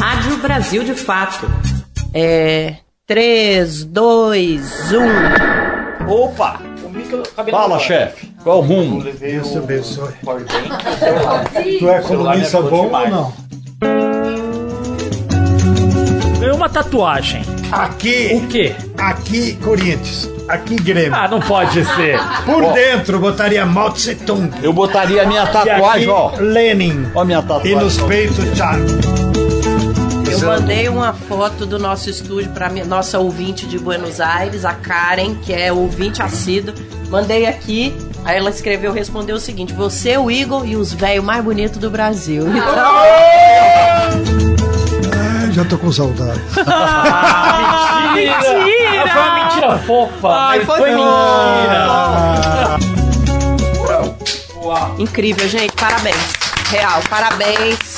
Rádio Brasil de Fato. É. 3, 2, 1. Opa! Fala, chefe. Qual o rumo? Deus te abençoe. Tu é comunista bom ou não? Ganhou uma tatuagem. Aqui, O quê? aqui Corinthians, aqui Grêmio. Ah, não pode ser. Por dentro botaria Mao Tse Tung. Eu botaria a minha E aqui tatuagem, ó. Lenin. Ó a minha E tatuagem. nos peitos Chaco. Eu mandei uma foto do nosso estúdio para nossa ouvinte de Buenos Aires, a Karen, que é ouvinte assíduo. Mandei aqui, aí ela escreveu, respondeu o seguinte: Você, o Igor e os velhos mais bonitos do Brasil. Então, Ah, já tô com saudade. Ah, mentira! Mentira! Foi uma mentira fofa. Ai, foi foi mentira. incrível, gente. Parabéns. Real, parabéns.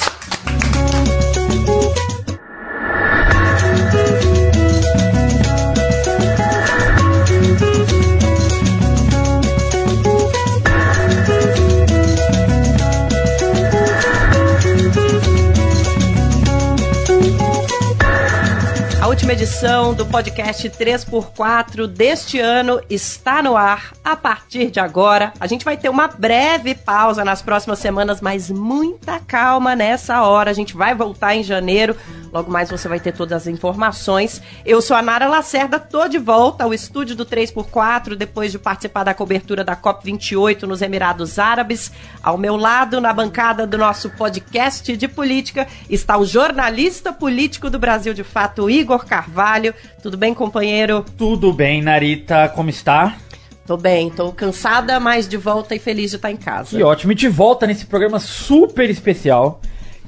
Última edição do podcast 3x4 deste ano está no ar a partir de agora. A gente vai ter uma breve pausa nas próximas semanas, mas muita calma nessa hora. A gente vai voltar em janeiro. Logo mais você vai ter todas as informações. Eu sou a Nara Lacerda, tô de volta ao estúdio do 3x4 depois de participar da cobertura da COP28 nos Emirados Árabes. Ao meu lado, na bancada do nosso podcast de política, está o jornalista político do Brasil de Fato, Igor Carvalho. Tudo bem, companheiro? Tudo bem, Narita, como está? Tô bem, tô cansada, mas de volta e feliz de estar em casa. Que ótimo. E de volta nesse programa super especial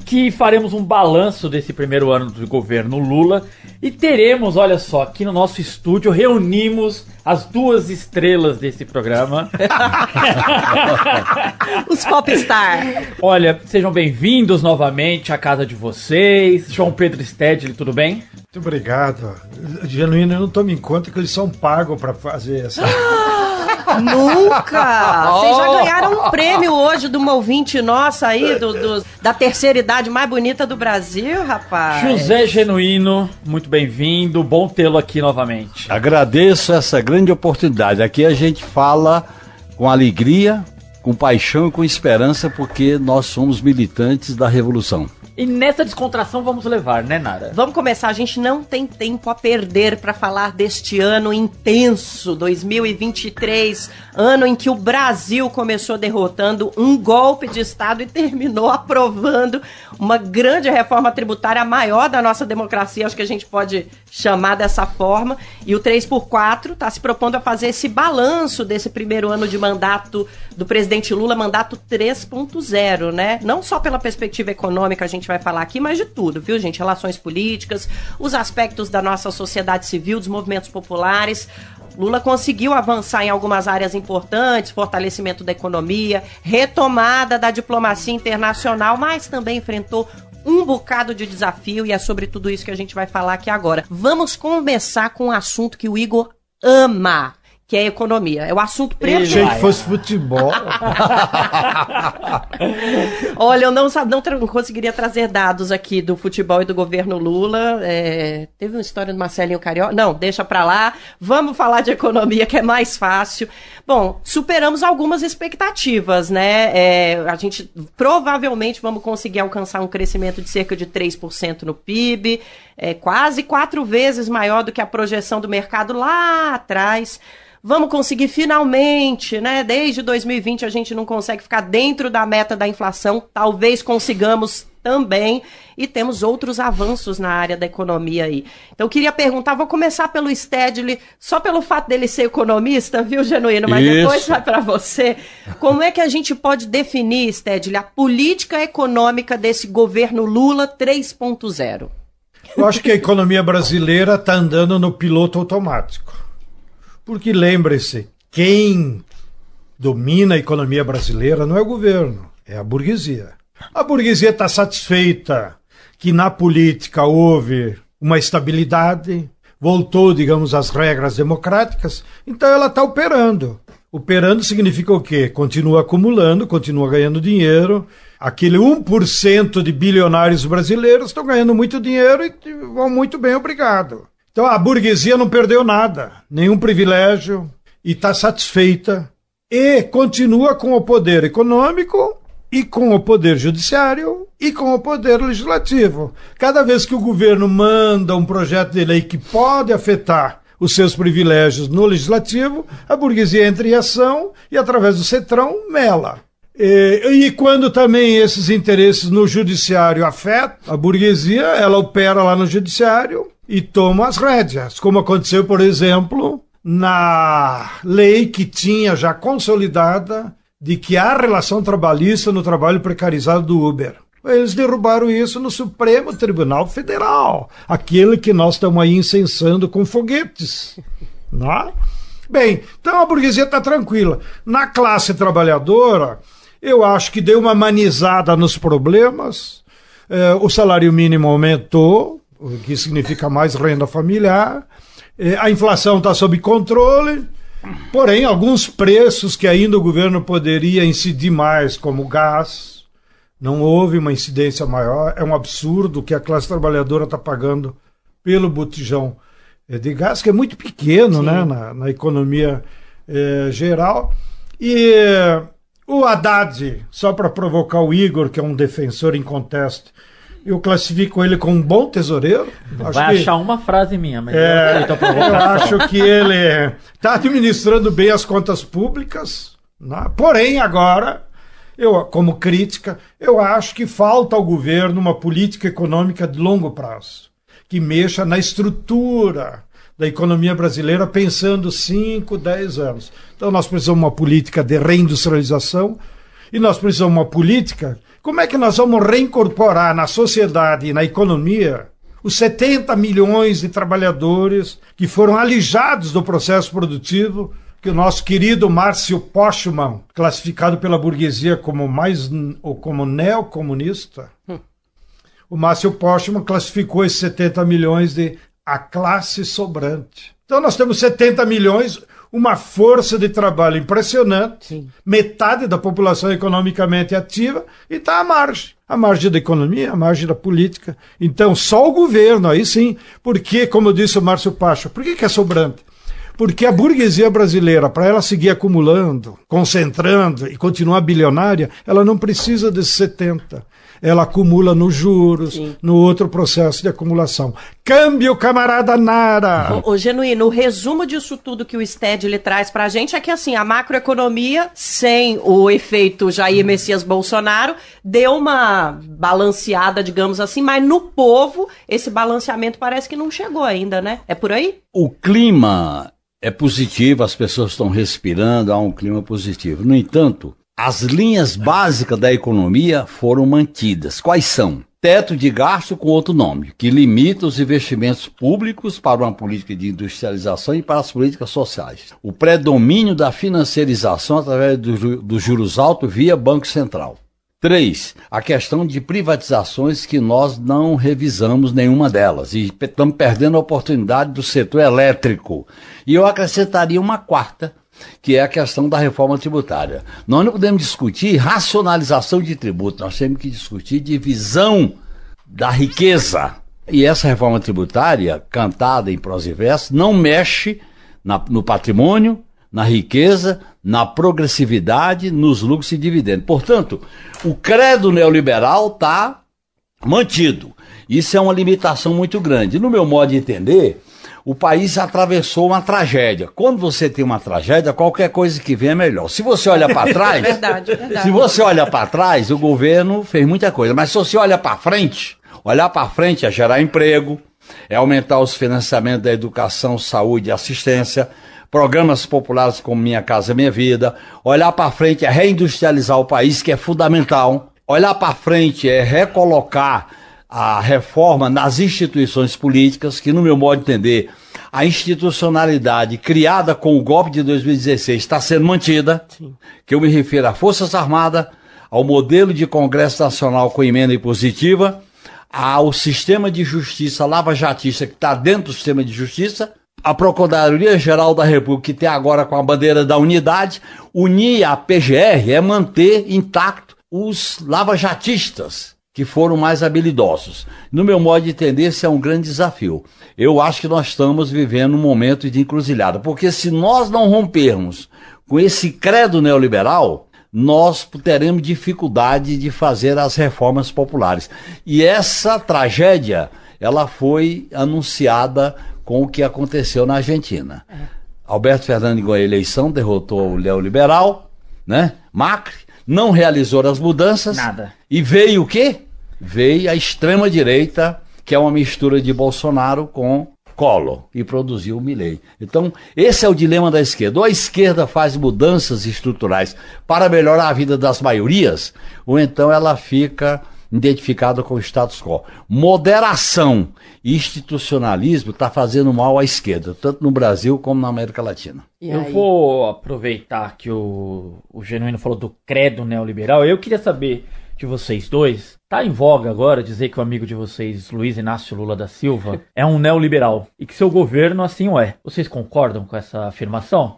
que faremos um balanço desse primeiro ano do governo Lula e teremos, olha só, aqui no nosso estúdio reunimos as duas estrelas desse programa. Os Popstar. Olha, sejam bem-vindos novamente à casa de vocês. João Pedro Stedley, tudo bem? Muito obrigado. Genuíno, eu não tomo em conta que eles são pagos pra fazer essa. Nunca! Vocês já ganharam um prêmio hoje de uma ouvinte nossa aí, do, do- da terceira idade mais bonita do Brasil, rapaz. José Genuíno, muito bem-vindo. Bom tê-lo aqui novamente. Agradeço essa grande oportunidade. Aqui a gente fala com alegria, com paixão e com esperança, porque nós somos militantes da revolução. E nessa descontração vamos levar, né, Nara? Vamos começar, a gente não tem tempo a perder para falar deste ano intenso, 2023, ano em que o Brasil começou derrotando um golpe de Estado e terminou aprovando uma grande reforma tributária, a maior da nossa democracia, acho que a gente pode chamar dessa forma. E o 3x4 está se propondo a fazer esse balanço desse primeiro ano de mandato do presidente Lula, mandato 3.0, né? Não só pela perspectiva econômica a gente vai falar aqui, mas de tudo, viu, gente? Relações políticas, os aspectos da nossa sociedade civil, dos movimentos populares. Lula conseguiu avançar em algumas áreas importantes, fortalecimento da economia, retomada da diplomacia internacional, mas também enfrentou um bocado de desafio e é sobre tudo isso que a gente vai falar aqui agora. Vamos começar com um assunto que o Igor ama, que é economia. É o assunto Achei predileto. que fosse futebol. Olha, eu não, não conseguiria trazer dados aqui do futebol e do governo Lula. É, teve uma história do Marcelinho Carioca. Não, deixa pra lá. Vamos falar de economia, que é mais fácil. Bom, superamos algumas expectativas, né? É, a gente provavelmente vamos conseguir alcançar um crescimento de cerca de 3% no PIB, é, quase quatro vezes maior do que a projeção do mercado lá atrás. Vamos conseguir finalmente, né? Desde 2020 a gente não consegue ficar dentro da meta da inflação. Talvez consigamos também. E temos outros avanços na área da economia aí. Então eu queria perguntar, vou começar pelo Stedley, só pelo fato dele ser economista, viu, Genuíno? Mas Isso. depois vai para você. Como é que a gente pode definir, Stedley, a política econômica desse governo Lula 3.0? Eu acho que a economia brasileira está andando no piloto automático. Porque lembre-se, quem domina a economia brasileira não é o governo, é a burguesia. A burguesia está satisfeita que na política houve uma estabilidade, voltou, digamos, às regras democráticas, então ela está operando. Operando significa o quê? Continua acumulando, continua ganhando dinheiro, aquele 1% de bilionários brasileiros estão ganhando muito dinheiro e vão muito bem, obrigado. Então a burguesia não perdeu nada, nenhum privilégio, e está satisfeita e continua com o poder econômico e com o poder judiciário e com o poder legislativo. Cada vez que o governo manda um projeto de lei que pode afetar os seus privilégios no legislativo, a burguesia entra em ação e, através do Cetrão, mela. E, e, quando também esses interesses no judiciário afetam a burguesia, ela opera lá no judiciário e toma as rédeas, como aconteceu, por exemplo, na lei que tinha já consolidada de que há relação trabalhista no trabalho precarizado do Uber. Eles derrubaram isso no Supremo Tribunal Federal, aquele que nós estamos aí incensando com foguetes. Não? É? Bem, então a burguesia está tranquila. Na classe trabalhadora, eu acho que deu uma manizada nos problemas. É, o salário mínimo aumentou, o que significa mais renda familiar. É, a inflação está sob controle. Porém, alguns preços que ainda o governo poderia incidir mais, como gás, não houve uma incidência maior. É um absurdo que a classe trabalhadora está pagando pelo botijão é, de gás, que é muito pequeno né, na, na economia geral. E o Haddad, só para provocar o Igor, que é um defensor inconteste, eu classifico ele como um bom tesoureiro. Vai achar uma frase minha, mas é, eu, eu acho que ele está administrando bem as contas públicas. Né? Porém, agora, eu, como crítica, eu acho que falta ao governo uma política econômica de longo prazo, que mexa na estrutura da economia brasileira pensando 5, 10 anos. Então nós precisamos de uma política de reindustrialização e nós precisamos de uma política. Como é que nós vamos reincorporar na sociedade e na economia os 70 milhões de trabalhadores que foram alijados do processo produtivo que o nosso querido Márcio Postman, classificado pela burguesia como mais ou como neocomunista, hum. o Márcio Postman classificou esses 70 milhões de a classe sobrante. Então nós temos 70 milhões, uma força de trabalho impressionante, Sim. metade da população economicamente ativa e está à margem. A margem da economia, a margem da política. Então, só o governo, aí sim, porque, como disse o Márcio Pacha, por que, que é sobrante? Porque a burguesia brasileira, para ela seguir acumulando, concentrando e continuar bilionária, ela não precisa desses 70 ela acumula nos juros, Sim. no outro processo de acumulação. Câmbio, camarada Nara! O, o Genuíno, o resumo disso tudo que o STED ele traz para a gente é que assim, a macroeconomia, sem o efeito Jair Messias Bolsonaro, deu uma balanceada, digamos assim, mas no povo esse balanceamento parece que não chegou ainda, né? É por aí? O clima é positivo, as pessoas estão respirando, há um clima positivo. No entanto, as linhas básicas da economia foram mantidas. Quais são? Teto de gasto com outro nome, que limita os investimentos públicos para uma política de industrialização e para as políticas sociais. O predomínio da financiarização através dos do juros altos via Banco Central. Três, a questão de privatizações que nós não revisamos nenhuma delas e estamos perdendo a oportunidade do setor elétrico. E eu acrescentaria uma quarta, que é a questão da reforma tributária. Nós não podemos discutir racionalização de tributo, nós temos que discutir divisão da riqueza. E essa reforma tributária, cantada em prosa e verso, não mexe na, no patrimônio, na riqueza, na progressividade, nos lucros e dividendos. Portanto, o credo neoliberal está mantido. Isso é uma limitação muito grande. No meu modo de entender, o país atravessou uma tragédia. Quando você tem uma tragédia, qualquer coisa que vem é melhor. Se você olha para trás, verdade, verdade. se você olha para trás, o governo fez muita coisa. Mas se você olha para frente, olhar para frente é gerar emprego, é aumentar os financiamentos da educação, saúde e assistência, programas populares como Minha Casa Minha Vida. Olhar para frente é reindustrializar o país, que é fundamental. Olhar para frente é recolocar a reforma nas instituições políticas, que, no meu modo de entender, a institucionalidade criada com o golpe de 2016 está sendo mantida, Sim. que eu me refiro às Forças Armadas, ao modelo de Congresso Nacional com emenda impositiva, ao sistema de justiça lava-jatista que está dentro do sistema de justiça, a Procuradoria-Geral da República, que tem agora com a bandeira da unidade, unir a PGR é manter intacto os lavajatistas, que foram mais habilidosos. No meu modo de entender, esse é um grande desafio. Eu acho que nós estamos vivendo um momento de encruzilhada, porque se nós não rompermos com esse credo neoliberal, nós teremos dificuldade de fazer as reformas populares. E essa tragédia, ela foi anunciada com o que aconteceu na Argentina. É. Alberto Fernandes ganhou a eleição, derrotou o neoliberal, né? Macri, não realizou as mudanças. Nada. E veio o quê? Veio a extrema direita, que é uma mistura de Bolsonaro com Collor e produziu o Milley. Então, esse é o dilema da esquerda. Ou a esquerda faz mudanças estruturais para melhorar a vida das maiorias, ou então ela fica identificada com o status quo. Moderação e institucionalismo está fazendo mal à esquerda, tanto no Brasil como na América Latina. Eu vou aproveitar que o, o Genuíno falou do credo neoliberal. Eu queria saber de vocês dois. Tá em voga agora dizer que o amigo de vocês, Luiz Inácio Lula da Silva, é um neoliberal e que seu governo assim o é. Vocês concordam com essa afirmação?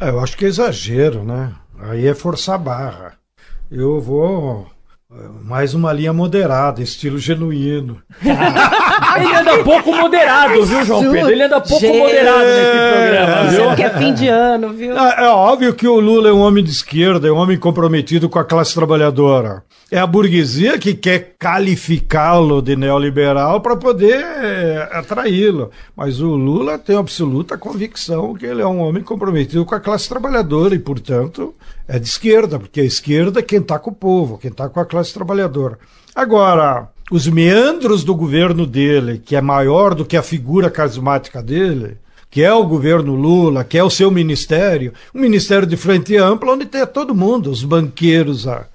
É, eu acho que é exagero, né? Aí é forçar a barra. Eu vou mais uma linha moderada, estilo genuíno. Ele anda pouco moderado, viu, João Pedro? Ele anda pouco Gente. moderado nesse programa, viu? que é fim de ano, viu? É, é, óbvio que o Lula é um homem de esquerda, é um homem comprometido com a classe trabalhadora. É a burguesia que quer qualificá-lo de neoliberal para poder é, atraí-lo. Mas o Lula tem absoluta convicção que ele é um homem comprometido com a classe trabalhadora e, portanto, é de esquerda, porque a esquerda é quem está com o povo, quem está com a classe trabalhadora. Agora, os meandros do governo dele, que é maior do que a figura carismática dele, que é o governo Lula, que é o seu ministério, um ministério de frente ampla, onde tem todo mundo, os banqueiros, a,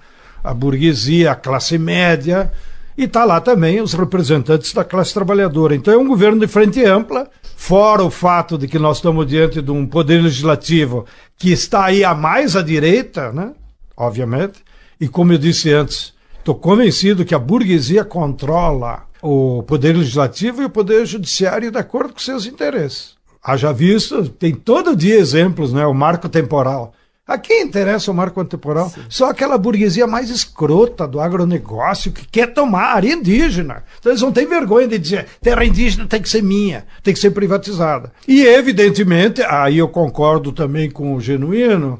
a burguesia, a classe média, e está lá também os representantes da classe trabalhadora. Então é um governo de frente ampla, fora o fato de que nós estamos diante de um poder legislativo que está aí a mais à direita, né? obviamente, e como eu disse antes, estou convencido que a burguesia controla o poder legislativo e o poder judiciário de acordo com seus interesses. Haja visto, tem todo dia exemplos, né? O marco temporal. A quem interessa o marco temporal? Sim. Só aquela burguesia mais escrota do agronegócio que quer tomar área indígena. Então eles não têm vergonha de dizer terra indígena tem que ser minha, tem que ser privatizada. E evidentemente, aí eu concordo também com o Genuíno,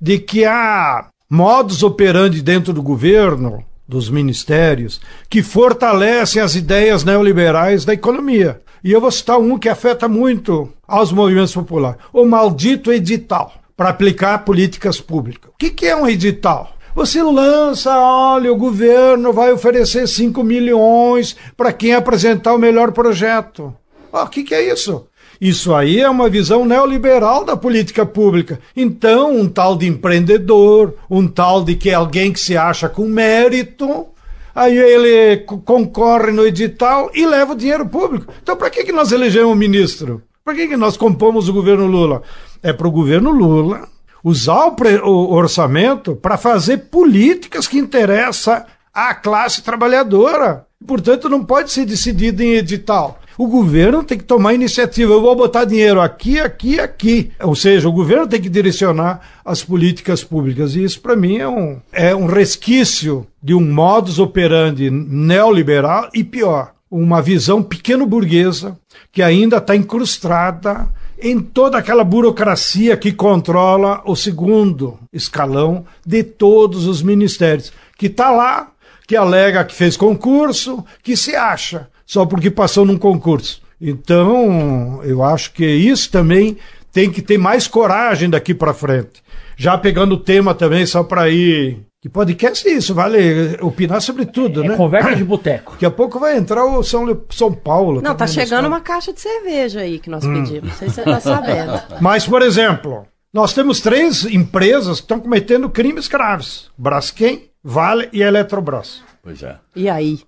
de que há modos operandi dentro do governo, dos ministérios, que fortalecem as ideias neoliberais da economia. E eu vou citar um que afeta muito aos movimentos populares: o maldito edital para aplicar políticas públicas. O que, que é um edital? Você lança, olha, o governo vai oferecer 5 milhões para quem apresentar o melhor projeto. O que, que é isso? Isso aí é uma visão neoliberal da política pública. Então, um tal de empreendedor, um tal de que é alguém que se acha com mérito, aí ele concorre no edital e leva o dinheiro público. Então, para que, que nós elegemos um ministro? Para que, que nós compomos o governo Lula? É para o governo Lula usar o, o orçamento para fazer políticas que interessam à classe trabalhadora. Portanto, não pode ser decidido em edital o governo tem que tomar iniciativa. Eu vou botar dinheiro aqui, aqui, aqui. Ou seja, o governo tem que direcionar as políticas públicas. E isso, para mim, é um, é um resquício de um modus operandi neoliberal e pior, uma visão pequeno-burguesa que ainda está incrustada em toda aquela burocracia que controla o segundo escalão de todos os ministérios, que está lá, que alega que fez concurso, que se acha só porque passou num concurso. Então, eu acho que isso também tem que ter mais coragem daqui para frente. Já pegando o tema também, só para ir. Que podcast é isso? Vale opinar sobre tudo, é, né? Conversa de boteco. Daqui a pouco vai entrar o São, São Paulo. Não, tá chegando uma caixa de cerveja aí que nós hum. pedimos. Não sei se você tá sabendo. Mas, por exemplo, nós temos três empresas que estão cometendo crimes graves: Braskem, Vale e Eletrobras. Pois é. E aí?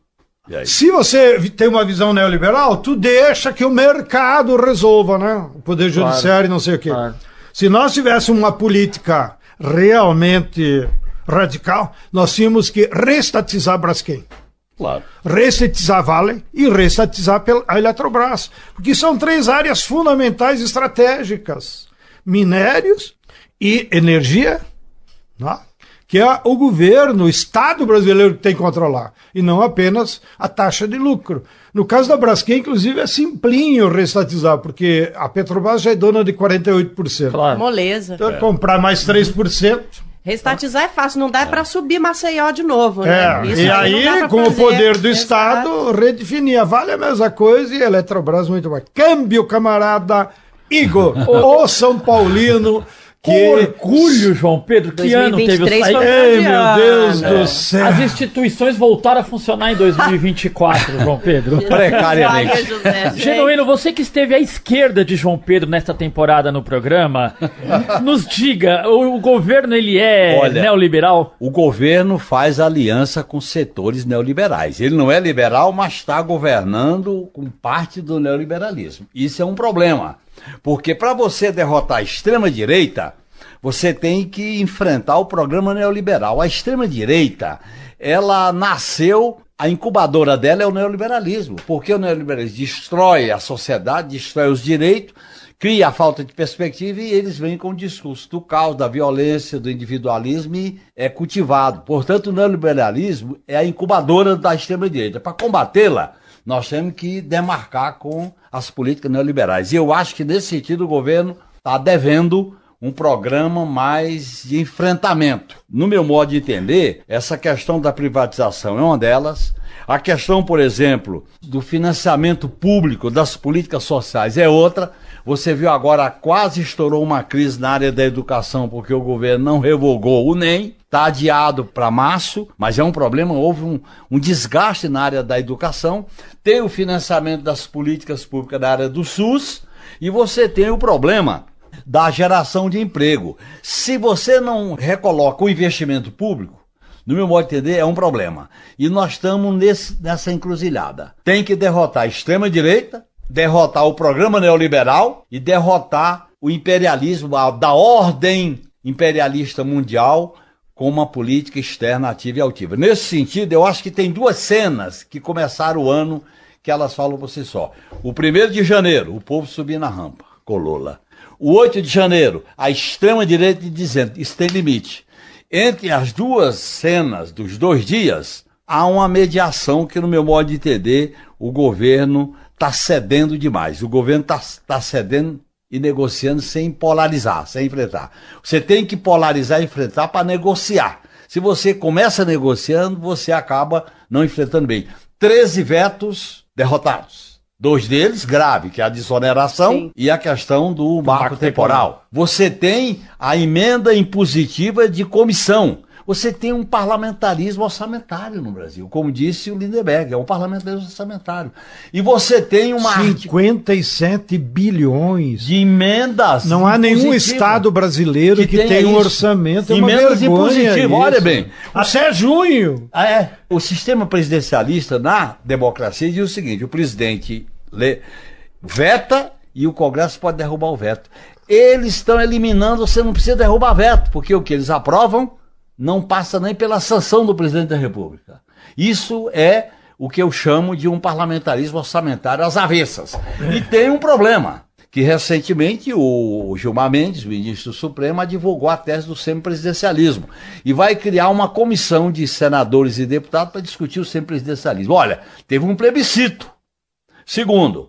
Se você tem uma visão neoliberal, tu deixa que o mercado resolva, né? O poder judiciário e não sei o quê. Claro. Se nós tivéssemos uma política realmente radical, nós tínhamos que restatizar Braskem. Claro. Restatizar Vale e restatizar a Eletrobras. Porque são três áreas fundamentais estratégicas: minérios e energia, né? que é o governo, o Estado brasileiro que tem que controlar, e não apenas a taxa de lucro. No caso da Braskem, inclusive, é simplinho restatizar, porque a Petrobras já é dona de 48%. Claro. Moleza. Então, comprar mais 3%. Restatizar é fácil, não dá pra subir Maceió de novo, né? É, Isso e aí, com o fazer. poder do Exato. Estado, redefinir. Vale a mesma coisa e Eletrobras muito mais. Câmbio, camarada Igor, o São Paulino, Com que... orgulho, João Pedro, que ano teve o 2023 site? Ei, meu. Deus do céu. As instituições voltaram a funcionar em 2024, João Pedro. Precariamente. Genuíno, você que esteve à esquerda de João Pedro nesta temporada no programa, nos diga, o, o governo ele é Olha, neoliberal? O governo faz aliança com setores neoliberais. Ele não é liberal, mas está governando com parte do neoliberalismo. Isso é um problema. Porque para você derrotar a extrema-direita, você tem que enfrentar o programa neoliberal. A extrema-direita, ela nasceu, a incubadora dela é o neoliberalismo. Porque o neoliberalismo destrói a sociedade, destrói os direitos, cria a falta de perspectiva e eles vêm com o discurso do caos, da violência, do individualismo e é cultivado. Portanto, o neoliberalismo é a incubadora da extrema-direita. Para combatê-la, nós temos que demarcar com as políticas neoliberais. E eu acho que, nesse sentido, o governo está devendo um programa mais de enfrentamento. No meu modo de entender, essa questão da privatização é uma delas. A questão, por exemplo, do financiamento público das políticas sociais é outra. Você viu agora, quase estourou uma crise na área da educação porque o governo não revogou o NEM. Está adiado para março, mas é um problema. Houve um, um desgaste na área da educação. Tem o financiamento das políticas públicas da área do SUS. E você tem o problema da geração de emprego. Se você não recoloca o investimento público, no meu modo de entender, é um problema. E nós estamos nesse, nessa encruzilhada. Tem que derrotar a extrema-direita, derrotar o programa neoliberal e derrotar o imperialismo a- da ordem imperialista mundial com uma política externa ativa e altiva. Nesse sentido, eu acho que tem duas cenas que começaram o ano que elas falam por si só. O primeiro de janeiro, o povo subir na rampa, com Lula. O 8 de janeiro, a extrema-direita dizendo isso tem limite. Entre as duas cenas dos dois dias, há uma mediação que, no meu modo de entender, o governo está cedendo demais. O governo está cedendo e negociando sem polarizar, sem enfrentar. Você tem que polarizar e enfrentar para negociar. Se você começa negociando, você acaba não enfrentando bem. 13 vetos derrotados. Dois deles grave, que é a desoneração Sim. e a questão do marco, marco temporal. temporal. Você tem a emenda impositiva de comissão. Você tem um parlamentarismo orçamentário no Brasil, como disse o Lindeberg, é um parlamentarismo orçamentário. E você tem uma arte 57 bilhões. de emendas. Não há nenhum estado brasileiro que, Que tenha um orçamento. É Emendas impositivas, olha bem. Até junho. Ah, é. O sistema presidencialista na democracia diz o seguinte: o presidente lê, veta e o Congresso pode derrubar o veto. Eles estão eliminando, você não precisa derrubar veto, porque o que eles aprovam não passa nem pela sanção do presidente da República. Isso é o que eu chamo de um parlamentarismo orçamentário às avessas. E tem um problema. Que recentemente o Gilmar Mendes, ministro Supremo, advogou a tese do semipresidencialismo. E vai criar uma comissão de senadores e deputados para discutir o semipresidencialismo. Olha, teve um plebiscito. Segundo,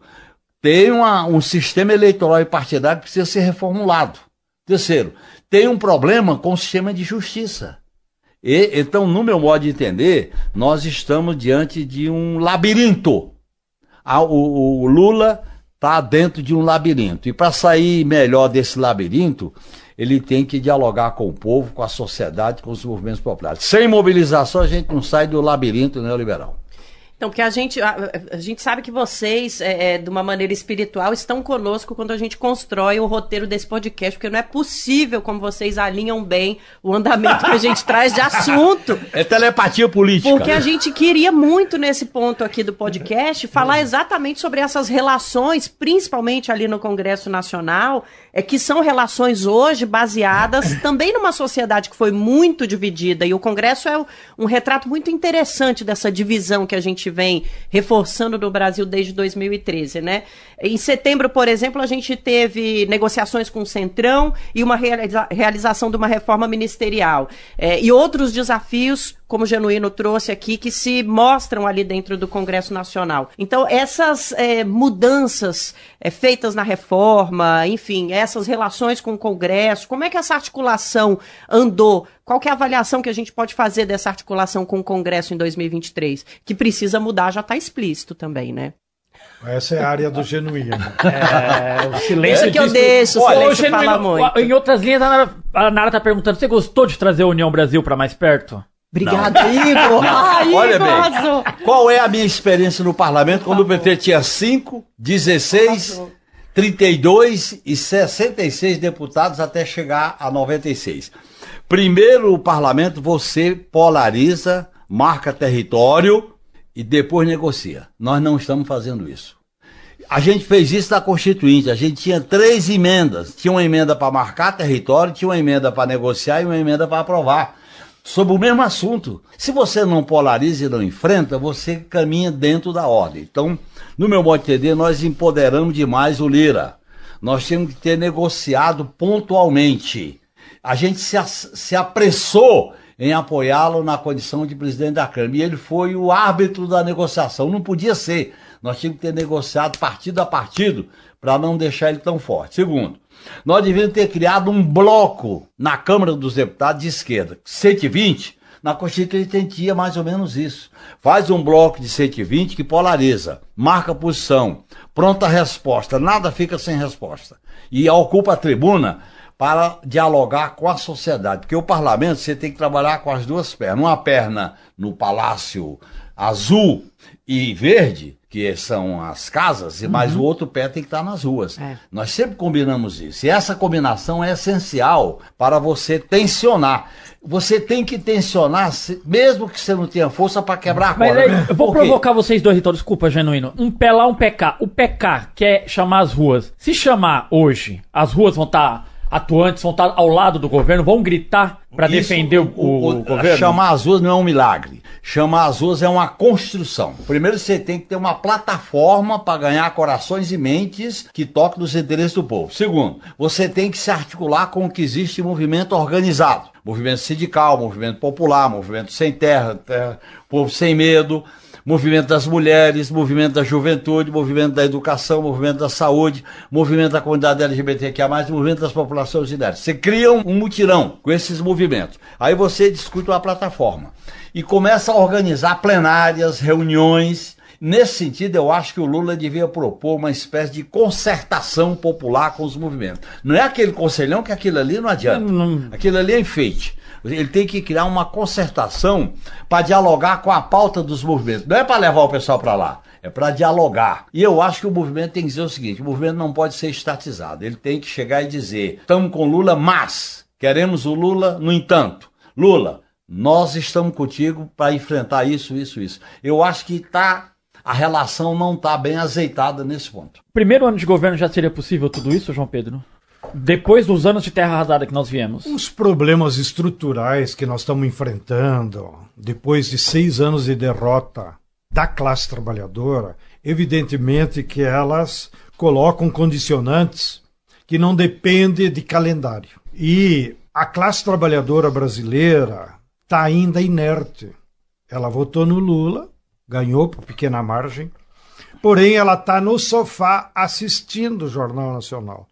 tem uma- um sistema eleitoral e partidário que precisa ser reformulado. Terceiro, tem um problema com o sistema de justiça. E, então, no meu modo de entender, nós estamos diante de um labirinto. Ah, o, o Lula está dentro de um labirinto. E para sair melhor desse labirinto, ele tem que dialogar com o povo, com a sociedade, com os movimentos populares. Sem mobilização, a gente não sai do labirinto neoliberal. Então, porque a gente, a, a gente sabe que vocês, é, é, de uma maneira espiritual, estão conosco quando a gente constrói o roteiro desse podcast, porque não é possível como vocês alinham bem o andamento que a gente traz de assunto. É telepatia política. Porque a gente queria muito nesse ponto aqui do podcast falar exatamente sobre essas relações, principalmente ali no Congresso Nacional, é que são relações hoje baseadas também numa sociedade que foi muito dividida e o Congresso é um retrato muito interessante dessa divisão que a gente vem reforçando no Brasil desde 2013, né? Em setembro, por exemplo, a gente teve negociações com o Centrão e uma realiza realização de uma reforma ministerial. É, e outros desafios, como o Genuíno trouxe aqui, que se mostram ali dentro do Congresso Nacional. Então, essas é, mudanças é, feitas na reforma, enfim, essas relações com o Congresso, como é que essa articulação andou? Qual que é a avaliação que a gente pode fazer dessa articulação com o Congresso em 2023? Que precisa mudar, já está explícito também, né? Essa é a área do genuíno. É, o silêncio Isso que eu diz- deixo, o Olha, silêncio o genuíno- fala muito. Em outras linhas, a Nara, a Nara tá perguntando: você gostou de trazer a União Brasil pra mais perto? Obrigada, Igor. Ai, Olha Igor, bem, qual é a minha experiência no parlamento quando o PT tinha 5, 16, 32 e 66 deputados até chegar a 96. Primeiro o parlamento você polariza, marca território e depois negocia. Nós não estamos fazendo isso. A gente fez isso na Constituinte. A gente tinha três emendas. Tinha uma emenda para marcar território, tinha uma emenda para negociar e uma emenda para aprovar. Sobre o mesmo assunto. Se você não polariza e não enfrenta, você caminha dentro da ordem. Então, no meu modo de entender, nós empoderamos demais o Lira. Nós temos que ter negociado pontualmente. A gente se, se apressou em apoiá-lo na condição de presidente da Câmara. E ele foi o árbitro da negociação. Não podia ser. Nós tínhamos que ter negociado partido a partido para não deixar ele tão forte. Segundo, nós devíamos ter criado um bloco na Câmara dos Deputados de esquerda. 120, na Constituinte tinha mais ou menos isso. Faz um bloco de 120 que polariza, marca posição, pronta resposta, nada fica sem resposta. E ocupa a tribuna para dialogar com a sociedade. Porque o parlamento você tem que trabalhar com as duas pernas. Uma perna no Palácio Azul e Verde, que são as casas, e mais o outro pé tem que estar nas ruas. É. Nós sempre combinamos isso. E essa combinação é essencial para você tensionar. Você tem que tensionar, mesmo que você não tenha força para quebrar a Mas corda. aí, eu vou provocar vocês dois, então, desculpa, genuíno. Um pé lá, um pé cá. O pé cá quer chamar as ruas. Se chamar hoje, as ruas vão estar atuantes, vão estar ao lado do governo, vão gritar Isso, defender o, o- o governo? Chamar as ruas não é um milagre. Chamar as ruas é uma construção. Primeiro você tem que ter uma plataforma para ganhar corações e mentes que toquem nos interesses do povo. Segundo, você tem que se articular com o que existe em movimento organizado. Movimento sindical, movimento popular, movimento sem terra, terra povo sem medo movimento das mulheres, movimento da juventude, movimento da educação, movimento da saúde, movimento da comunidade LGBTQIA+, movimento das populações ideias. Você cria um, um mutirão com esses movimentos. Aí você discute uma plataforma e começa a organizar plenárias, reuniões. Nesse sentido, eu acho que o Lula devia propor uma espécie de concertação popular com os movimentos. Não é aquele conselhão que aquilo ali não adianta. Aquilo ali é enfeite. Ele tem que criar uma concertação para dialogar com a pauta dos movimentos. Não é para levar o pessoal para lá, é para dialogar. E eu acho que o movimento tem que dizer o seguinte: o movimento não pode ser estatizado. Ele tem que chegar e dizer: estamos com Lula, mas queremos o Lula, no entanto. Lula, nós estamos contigo para enfrentar isso, isso, isso. Eu acho que tá, a relação não está bem azeitada nesse ponto. Primeiro ano de governo já seria possível tudo isso, João Pedro? Depois dos anos de terra arrasada que nós viemos. Os problemas estruturais que nós estamos enfrentando, depois de seis anos de derrota da classe trabalhadora, evidentemente que elas colocam condicionantes que não dependem de calendário. E a classe trabalhadora brasileira está ainda inerte. Ela votou no Lula, ganhou por pequena margem, porém ela está no sofá assistindo o Jornal Nacional.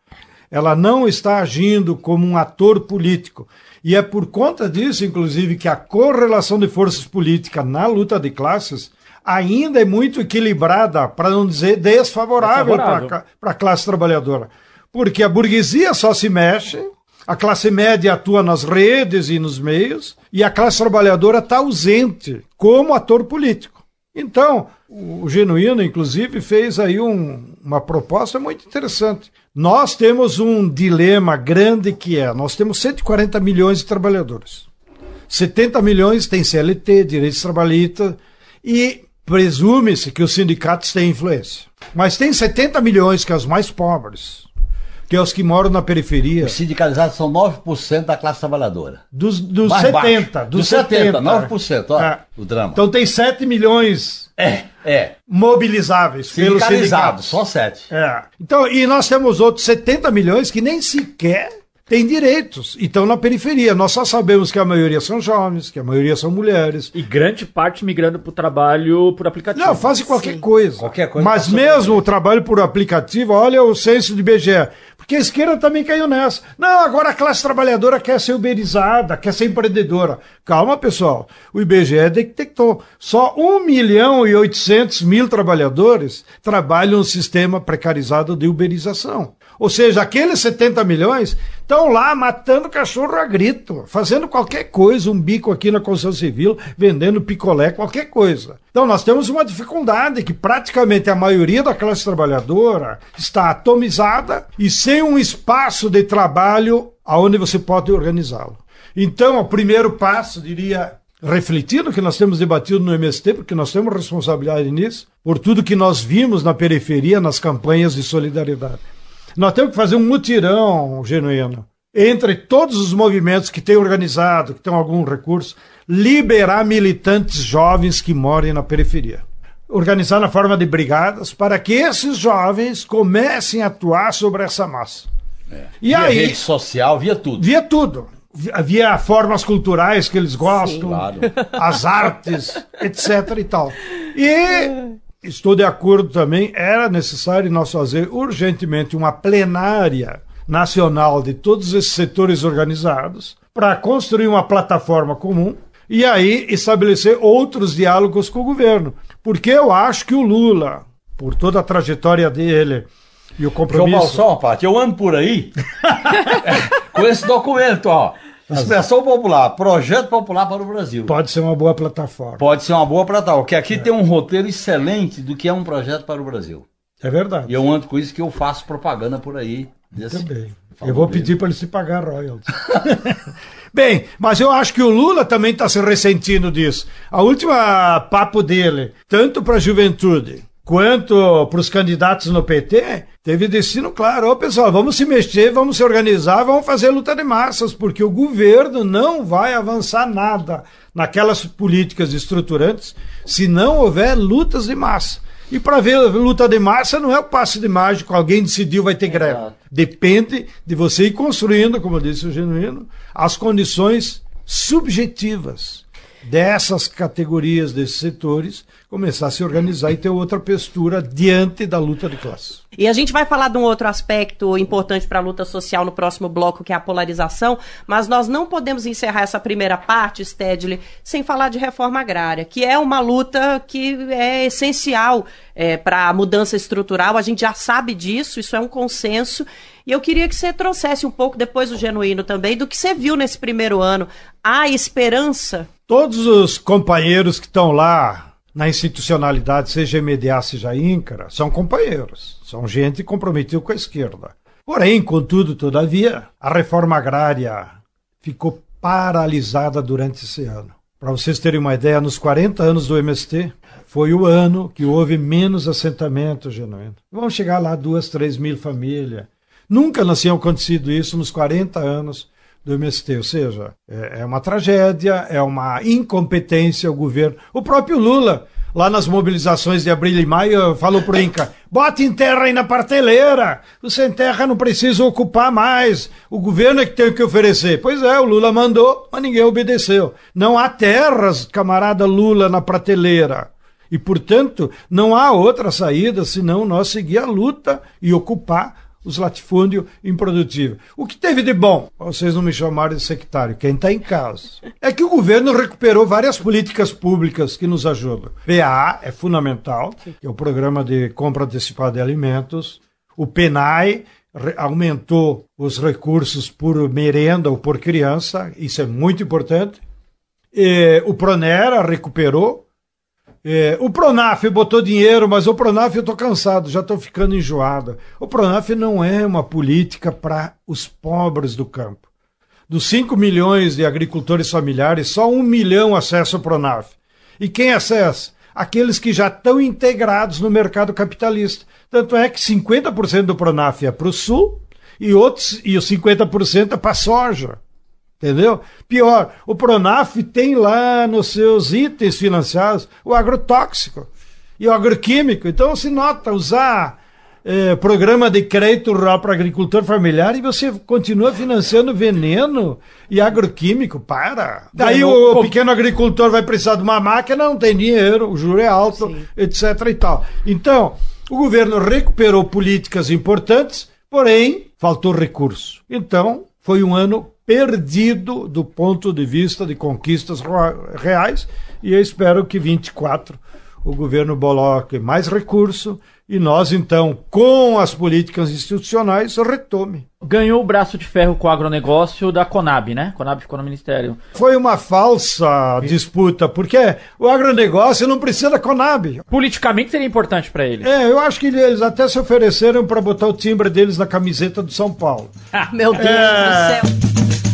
Ela não está agindo como um ator político. E é por conta disso, inclusive, que a correlação de forças políticas na luta de classes ainda é muito equilibrada, para não dizer desfavorável Desfavorável. para a classe trabalhadora. Porque a burguesia só se mexe, a classe média atua nas redes e nos meios, e a classe trabalhadora está ausente como ator político. Então, o Genuíno, inclusive, fez aí um- uma proposta muito interessante. Nós temos um dilema grande que é: nós temos 140 milhões de trabalhadores. 70 milhões têm CLT, direitos trabalhistas, e presume-se que os sindicatos têm influência. Mas tem 70 milhões, que é os mais pobres, que é os que moram na periferia. Os sindicalizados são 9% da classe trabalhadora. Dos, dos Mais 70. baixo. Dos Dos 70, 70. 9%, ó, É. o drama. Então tem 7 milhões é, é. mobilizáveis pelos sindicatos. só 7. É. Então, e nós temos outros 70 milhões que nem sequer têm direitos e estão na periferia. Nós só sabemos que a maioria são jovens, que a maioria são mulheres. E grande parte migrando pro trabalho por aplicativo. Não, fazem qualquer coisa. Qualquer coisa Mas mesmo o trabalho por aplicativo, olha o censo de IBGE. Porque a esquerda também caiu nessa. Não, agora a classe trabalhadora quer ser uberizada, quer ser empreendedora. Calma, pessoal. O IBGE detectou. Só 1 milhão e 800 mil trabalhadores trabalham no sistema precarizado de uberização. Ou seja, aqueles 70 milhões estão lá matando cachorro a grito, fazendo qualquer coisa, um bico aqui na construção civil, vendendo picolé, qualquer coisa. Então nós temos uma dificuldade que praticamente a maioria da classe trabalhadora está atomizada e sem um espaço de trabalho aonde você pode organizá-lo. Então, o primeiro passo, diria, refletindo que nós temos debatido no MST, porque nós temos responsabilidade nisso, por tudo que nós vimos na periferia, nas campanhas de solidariedade. Nós temos que fazer um mutirão genuíno entre todos os movimentos que têm organizado, que têm algum recurso, liberar militantes jovens que morem na periferia. Organizar na forma de brigadas para que esses jovens comecem a atuar sobre essa massa. E via aí, rede social, via tudo. via tudo. Havia formas culturais que eles gostam, Claro. as artes, etc. e tal. E estou de acordo também, era necessário nós fazer urgentemente uma plenária nacional de todos esses setores organizados para construir uma plataforma comum e aí estabelecer outros diálogos com o governo. Porque eu acho que o Lula, por toda a trajetória dele e o João compromisso. Só uma parte. Eu ando por aí com esse documento, ó. Expressão Popular, Projeto Popular para o Brasil. Pode ser uma boa plataforma. Pode ser uma boa plataforma, porque aqui tem um roteiro excelente do que é um projeto para o Brasil. É verdade. E eu ando com isso que eu faço propaganda por aí. desse- Também. Eu vou dele. pedir para ele se pagar royalties. Bem, mas eu acho que o Lula também está se ressentindo disso. A última papo dele, tanto para a juventude quanto para os candidatos no PT, teve destino claro. Ô pessoal, vamos se mexer, vamos se organizar, vamos fazer luta de massas, porque o governo não vai avançar nada naquelas políticas estruturantes se não houver lutas de massa. E para ver luta de massa não é o passe de mágico, alguém decidiu vai ter greve. Depende de você ir construindo, como disse o Genuíno, as condições subjetivas dessas categorias, desses setores, começar a se organizar e ter outra postura diante da luta de classe. E a gente vai falar de um outro aspecto importante para a luta social no próximo bloco, que é a polarização, mas nós não podemos encerrar essa primeira parte, Stedley, sem falar de reforma agrária, que é uma luta que é essencial para a mudança estrutural. A gente já sabe disso, isso é um consenso. E eu queria que você trouxesse um pouco, depois o genuíno também, do que você viu nesse primeiro ano. Há esperança? Todos os companheiros que estão lá na institucionalidade, seja MDA, seja INCRA, são companheiros, são gente comprometida com a esquerda. Porém, contudo, todavia, a reforma agrária ficou paralisada durante esse ano. Para vocês terem uma ideia, nos 40 anos do MST, foi o ano que houve menos assentamento genuíno. Vamos chegar lá duas, três mil famílias. Nunca nos tinha acontecido isso nos 40 anos do MST, ou seja, é, é uma tragédia, é uma incompetência o governo. O próprio Lula, lá nas mobilizações de abril e maio, falou pro Inca: bota em terra aí na parteleira, o sem terra não precisa ocupar mais, o governo é que tem que oferecer. Pois é, o Lula mandou, mas ninguém obedeceu. Não há terras, camarada Lula, na prateleira. E, portanto, não há outra saída senão nós seguir a luta e ocupar os latifúndios improdutivos. O que teve de bom, vocês não me chamaram de sectário, quem está em casa, é que o governo recuperou várias políticas públicas que nos ajudam. PAA é fundamental, que é o Programa de Compra Antecipada de Alimentos. O PENAI aumentou os recursos por merenda ou por criança, isso é muito importante. E o Pronera recuperou. É, o Pronaf botou dinheiro, mas o Pronaf eu estou cansado, já estou ficando enjoado. O Pronaf não é uma política para os pobres do campo. Dos 5 milhões de agricultores familiares, só um milhão acessa o Pronaf. E quem acessa? Aqueles que já estão integrados no mercado capitalista. Tanto é que 50% do Pronaf é para o Sul e outros e os 50% é para soja. Entendeu? Pior, o Pronaf tem lá nos seus itens financiados o agrotóxico e o agroquímico. Então se nota usar eh, programa de crédito rural para agricultor familiar e você continua financiando veneno e agroquímico. Para! Daí o, o pequeno agricultor vai precisar de uma máquina, não tem dinheiro, o juro é alto, Sim. etc. e tal. Então, o governo recuperou políticas importantes, porém, faltou recurso. Então, foi um ano perdido do ponto de vista de conquistas reais e eu espero que 24 o governo coloque mais recurso e nós, então, com as políticas institucionais, retome. Ganhou o braço de ferro com o agronegócio da Conab, né? Conab ficou no Ministério. Foi uma falsa disputa, porque o agronegócio não precisa da Conab. Politicamente seria importante para eles. É, eu acho que eles até se ofereceram para botar o timbre deles na camiseta do São Paulo. Meu Deus é... do céu.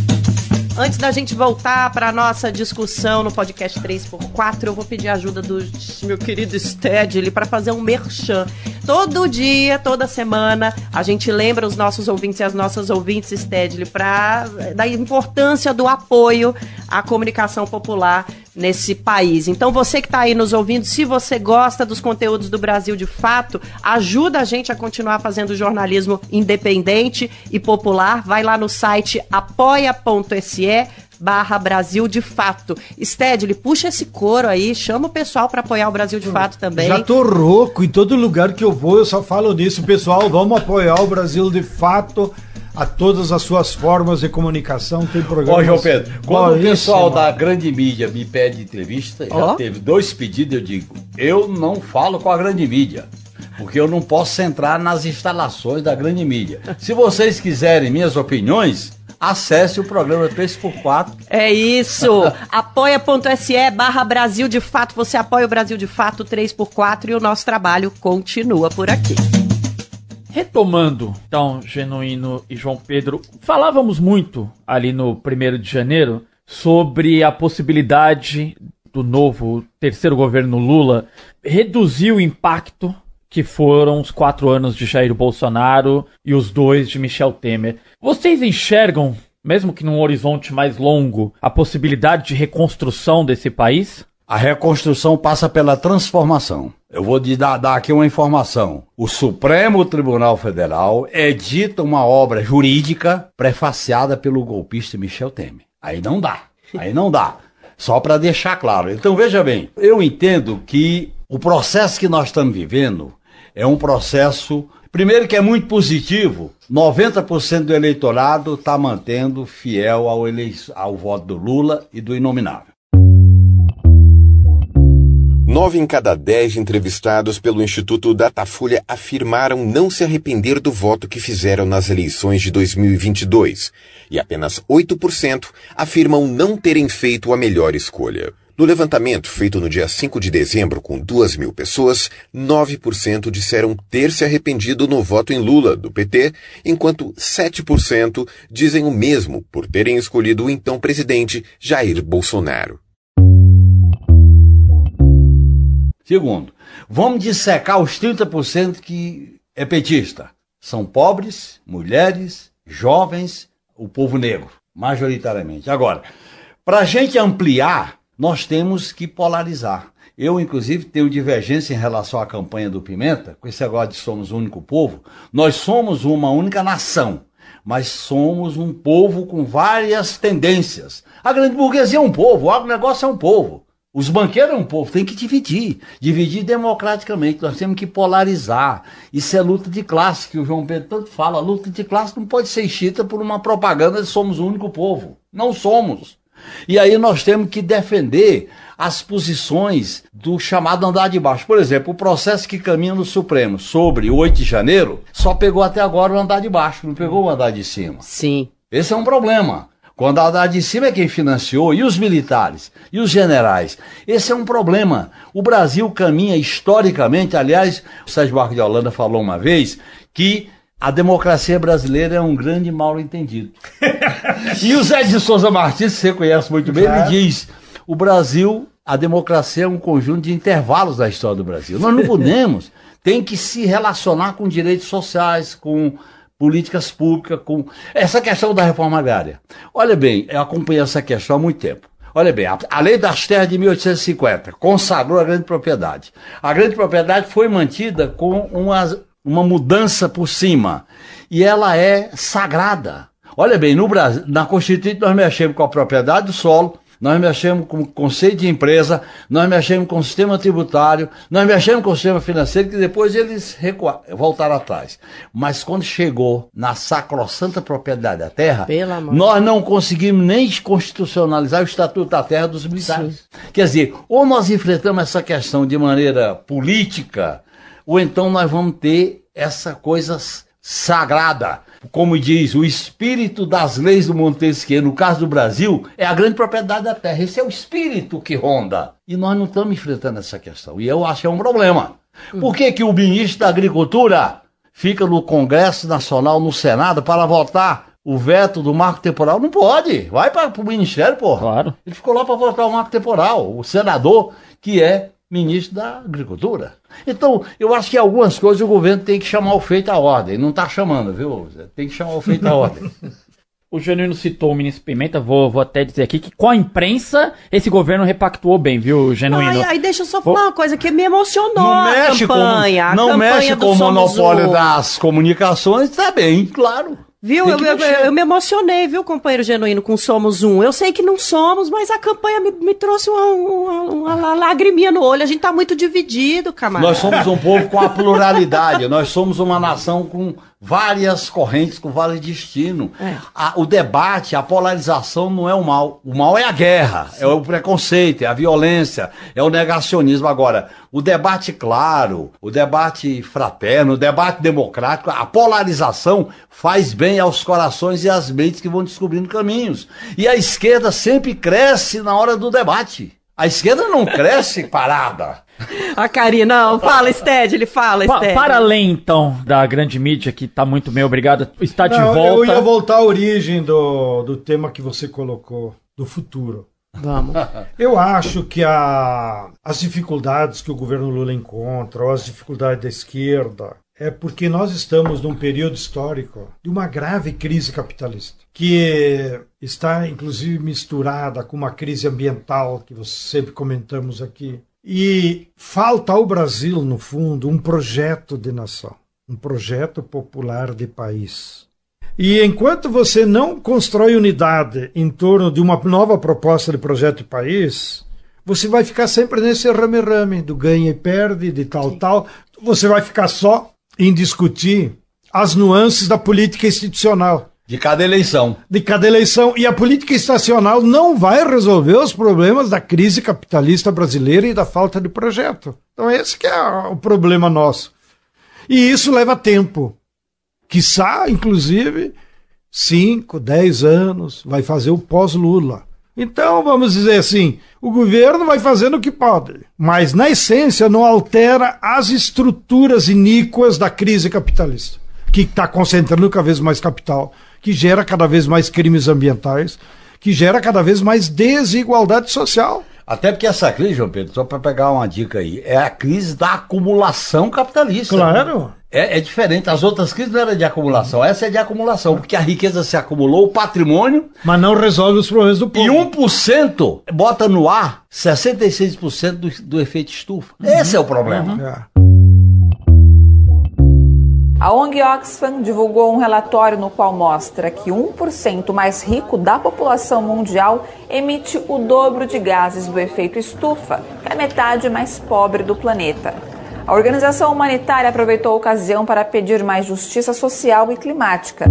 Antes da gente voltar para nossa discussão no podcast 3x4, eu vou pedir a ajuda do meu querido Stedley para fazer um merchan. Todo dia, toda semana, a gente lembra os nossos ouvintes e as nossas ouvintes, Stedley, para da importância do apoio à comunicação popular nesse país. Então você que está aí nos ouvindo, se você gosta dos conteúdos do Brasil de fato, ajuda a gente a continuar fazendo jornalismo independente e popular. Vai lá no site apoia.se barra Brasil de Fato. Stedley, puxa esse coro aí, chama o pessoal para apoiar o Brasil de Fato também. Já tô rouco, em todo lugar que eu vou eu só falo disso, pessoal, vamos apoiar o Brasil de Fato a todas as suas formas de comunicação. Tem programa. Ó, João Pedro, quando o pessoal da grande mídia me pede entrevista, oh. já teve dois pedidos, eu digo, eu não falo com a grande mídia. Porque eu não posso entrar nas instalações da grande mídia. Se vocês quiserem minhas opiniões, acesse o programa 3x4. É isso. apoia.se barra Brasil de Fato. Você apoia o Brasil de Fato 3x4 e o nosso trabalho continua por aqui. Retomando, então, Genuíno e João Pedro, falávamos muito ali no 1 de janeiro sobre a possibilidade do novo terceiro governo Lula reduzir o impacto que foram os quatro anos de Jair Bolsonaro e os dois de Michel Temer. Vocês enxergam, mesmo que num horizonte mais longo, a possibilidade de reconstrução desse país? A reconstrução passa pela transformação. Eu vou te dar, dar, aqui uma informação. O Supremo Tribunal Federal edita uma obra jurídica prefaciada pelo golpista Michel Temer. Aí não dá. Aí não dá. Só para deixar claro. Então veja bem, eu entendo que o processo que nós estamos vivendo é um processo, primeiro que é muito positivo. 90% do eleitorado está mantendo fiel ao, ao voto do Lula e do inominável. Nove em cada dez entrevistados pelo Instituto Datafolha afirmaram não se arrepender do voto que fizeram nas eleições de 2022. E apenas 8% afirmam não terem feito a melhor escolha. No levantamento feito no dia 5 de dezembro com 2 mil pessoas, 9% disseram ter se arrependido no voto em Lula, do PT, enquanto 7% dizem o mesmo por terem escolhido o então presidente Jair Bolsonaro. Segundo, vamos dissecar os 30% que é petista. São pobres, mulheres, jovens, o povo negro, majoritariamente. Agora, para a gente ampliar, nós temos que polarizar. Eu, inclusive, tenho divergência em relação à campanha do Pimenta, com esse negócio de somos um único povo. Nós somos uma única nação, mas somos um povo com várias tendências. A grande burguesia é um povo, o agronegócio é um povo. Os banqueiros é um povo, tem que dividir, dividir democraticamente. Nós temos que polarizar. Isso é luta de classe, que o João Pedro tanto fala. luta de classe não pode ser extinta por uma propaganda de somos o único povo. Não somos. E aí nós temos que defender as posições do chamado andar de baixo. Por exemplo, o processo que caminha no Supremo sobre o 8 de janeiro só pegou até agora o andar de baixo, não pegou o andar de cima. Sim. Esse é um problema. Quando a andar de cima é quem financiou, e os militares, e os generais. Esse é um problema. O Brasil caminha historicamente, aliás, o Sérgio Barco de Holanda falou uma vez que a democracia brasileira é um grande mal entendido. e o Zé de Souza Martins, você conhece muito bem, ele diz: o Brasil, a democracia é um conjunto de intervalos da história do Brasil. Nós não podemos, tem que se relacionar com direitos sociais, com políticas públicas com essa questão da reforma agrária. Olha bem, eu acompanhei essa questão há muito tempo. Olha bem, a, a lei das terras de 1850 consagrou a grande propriedade. A grande propriedade foi mantida com uma, uma mudança por cima. E ela é sagrada. Olha bem, no Brasil, na Constituinte nós mexemos com a propriedade do solo, nós mexemos com o conceito de empresa, nós mexemos com o sistema tributário, nós mexemos com o sistema financeiro, que depois eles recuaram, voltaram atrás. Mas quando chegou na sacrossanta propriedade da terra, nós não conseguimos nem constitucionalizar o Estatuto da Terra dos militares. Sim. Quer dizer, ou nós enfrentamos essa questão de maneira política, ou então nós vamos ter essa coisa sagrada como diz, o espírito das leis do Montesquieu, no caso do Brasil, é a grande propriedade da terra. Esse é o espírito que ronda. E nós não estamos enfrentando essa questão. E eu acho que é um problema. Por que, que o ministro da Agricultura fica no Congresso Nacional, no Senado, para votar o veto do marco temporal? Não pode. Vai para o Ministério, porra. Claro. Ele ficou lá para votar o marco temporal. O senador, que é ministro da Agricultura. Então, eu acho que algumas coisas o governo tem que chamar o feito à ordem. Não está chamando, viu? Tem que chamar o feito à ordem. O Janino citou o ministro Pimenta, vou, vou até dizer aqui que com a imprensa esse governo repactuou bem, viu, Genuíno? Aí, aí deixa eu só falar vou... uma coisa que me emocionou não a mexe campanha. Com, não campanha mexe com o monopólio das comunicações, tá bem, claro. Viu? Eu, eu, eu, me emocionei, viu, companheiro genuíno, com Somos Um. Eu sei que não somos, mas a campanha me, me trouxe uma, uma, uma, lagriminha no olho. A gente tá muito dividido, camarada. Nós somos um povo com a pluralidade. Nós somos uma nação com várias correntes, com vários destinos. É. o debate, a polarização não é o mal. O mal é a guerra, Sim. é o preconceito, é a violência, é o negacionismo. Agora, o debate claro, o debate fraterno, o debate democrático, a polarização faz bem aos corações e às mentes que vão descobrindo caminhos. E a esquerda sempre cresce na hora do debate. A esquerda não cresce parada. A Karina, não, fala, Sted, ele fala, pa Para além, então, da grande mídia, que está muito bem, obrigado, está de não, volta. Eu ia voltar à origem do, do tema que você colocou, do futuro. Vamos. Eu acho que a, as dificuldades que o governo Lula encontra, ou as dificuldades da esquerda, é porque nós estamos num período histórico de uma grave crise capitalista, que está inclusive misturada com uma crise ambiental, que sempre comentamos aqui. E falta ao Brasil, no fundo, um projeto de nação, um projeto popular de país. E enquanto você não constrói unidade em torno de uma nova proposta de projeto de país, você vai ficar sempre nesse rame-rame do ganha e perde, de tal, Sim. tal. Você vai ficar só em discutir as nuances da política institucional. De cada eleição. De cada eleição. E a política estacional não vai resolver os problemas da crise capitalista brasileira e da falta de projeto. Então esse que é o problema nosso. E isso leva tempo. Quiçá, inclusive, 5, 10 anos, vai fazer o pós-Lula. Então, vamos dizer assim, o governo vai fazendo o que pode, mas na essência não altera as estruturas iníquas da crise capitalista, que está concentrando cada vez mais capital, que gera cada vez mais crimes ambientais, que gera cada vez mais desigualdade social. Até porque essa crise, João Pedro, só para pegar uma dica aí, é a crise da acumulação capitalista. Claro. Né? É, é, diferente. As outras crises não eram de acumulação. Essa é de acumulação, porque a riqueza se acumulou, o patrimônio. Mas não resolve os problemas do povo. E 1% bota no ar 66% do, do efeito estufa. Uhum. Esse é o problema. Uhum. É. A ONG Oxfam divulgou um relatório no qual mostra que 1% mais rico da população mundial emite o dobro de gases do efeito estufa que a metade mais pobre do planeta. A organização humanitária aproveitou a ocasião para pedir mais justiça social e climática.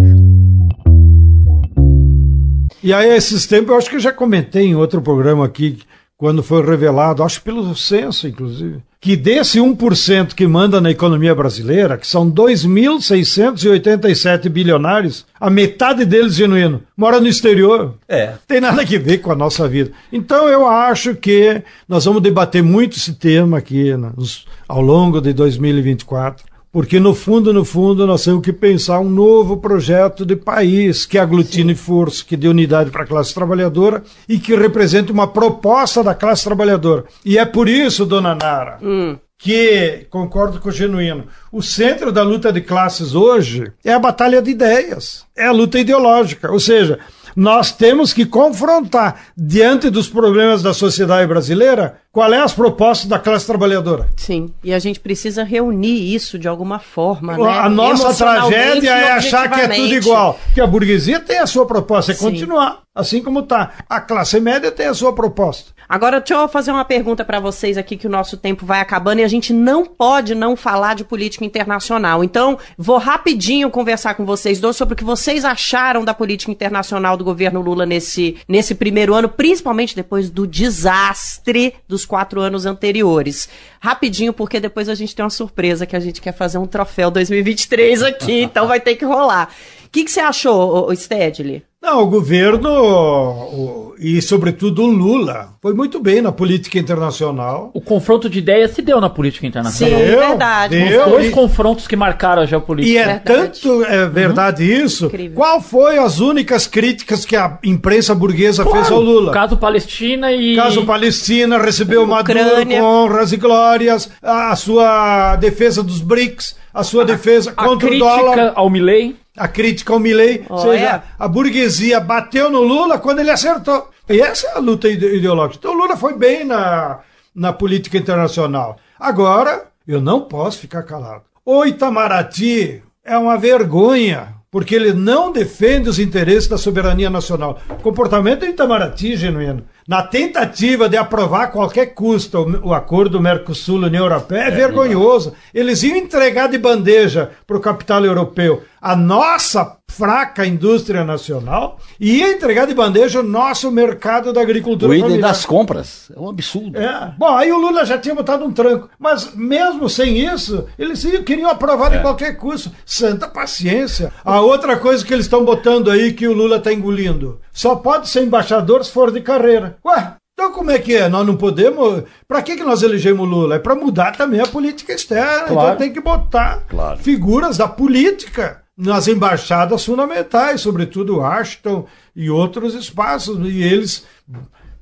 E aí, esses tempos, eu acho que eu já comentei em outro programa aqui, quando foi revelado, acho pelo censo, inclusive, que desse 1% que manda na economia brasileira, que são 2.687 bilionários, a metade deles genuíno, mora no exterior. É. Tem nada a ver com a nossa vida. Então eu acho que nós vamos debater muito esse tema aqui nos, ao longo de 2024. Porque no fundo, no fundo, nós temos que pensar um novo projeto de país que aglutine Sim. força, que dê unidade para a classe trabalhadora e que represente uma proposta da classe trabalhadora. E é por isso, dona Nara, hum. que, concordo com o Genuíno, o centro da luta de classes hoje é a batalha de ideias, é a luta ideológica. Ou seja, nós temos que confrontar, diante dos problemas da sociedade brasileira, qual é as propostas da classe trabalhadora. Sim, e a gente precisa reunir isso de alguma forma, né? A nossa tragédia é achar que é tudo igual. Que a burguesia tem a sua proposta, é Sim. continuar assim como está. A classe média tem a sua proposta. Agora, deixa eu fazer uma pergunta para vocês aqui, que o nosso tempo vai acabando e a gente não pode não falar de política internacional. Então, vou rapidinho conversar com vocês dois sobre o que vocês acharam da política internacional do governo Lula nesse, nesse primeiro ano, principalmente depois do desastre dos quatro anos anteriores. Rapidinho, porque depois a gente tem uma surpresa que a gente quer fazer um troféu 2023 aqui, então vai ter que rolar. O que, que você achou, Stedley? Não, o governo o- e, sobretudo, o Lula foi muito bem na política internacional. O confronto de ideias se deu na política internacional. Sim, Deu, verdade. deu. Os dois e- confrontos que marcaram a geopolítica. E é Verdade. tanto é verdade isso. Incrível. Qual foi as únicas críticas que a imprensa burguesa fez ao Lula? Caso Palestina e. Caso Palestina recebeu Maduro Ucrânia. com honras e glórias, a sua defesa dos BRICS, a sua defesa a contra o crítica dólar, ao Milley. A crítica ao Milley. Seja, a burguesia bateu no Lula quando ele acertou. E essa é a luta ide- ideológica. Então o Lula foi bem na, na política internacional. Agora, eu não posso ficar calado. O Itamaraty é uma vergonha, porque ele não defende os interesses da soberania nacional. O comportamento do Itamaraty, genuíno, na tentativa de aprovar a qualquer custo o, o acordo Mercosul-União Europeia, é, vergonhoso. Eles iam entregar de bandeja para o capital europeu a nossa fraca indústria nacional e ia entregar de bandeja o nosso mercado da agricultura O item das compras. É um absurdo. É. Bom, aí o Lula já tinha botado um tranco. Mas mesmo sem isso, eles iam- queriam aprovar É. de qualquer custo. Santa paciência. A outra coisa que eles estão botando aí que o Lula está engolindo. Só pode ser embaixador se for de carreira. Ué, então como é que é? Nós não podemos. Pra que, que nós elegemos o Lula? É pra mudar também a política externa. Claro. Então tem que botar Claro. figuras da política nas embaixadas fundamentais, sobretudo Washington e outros espaços. E eles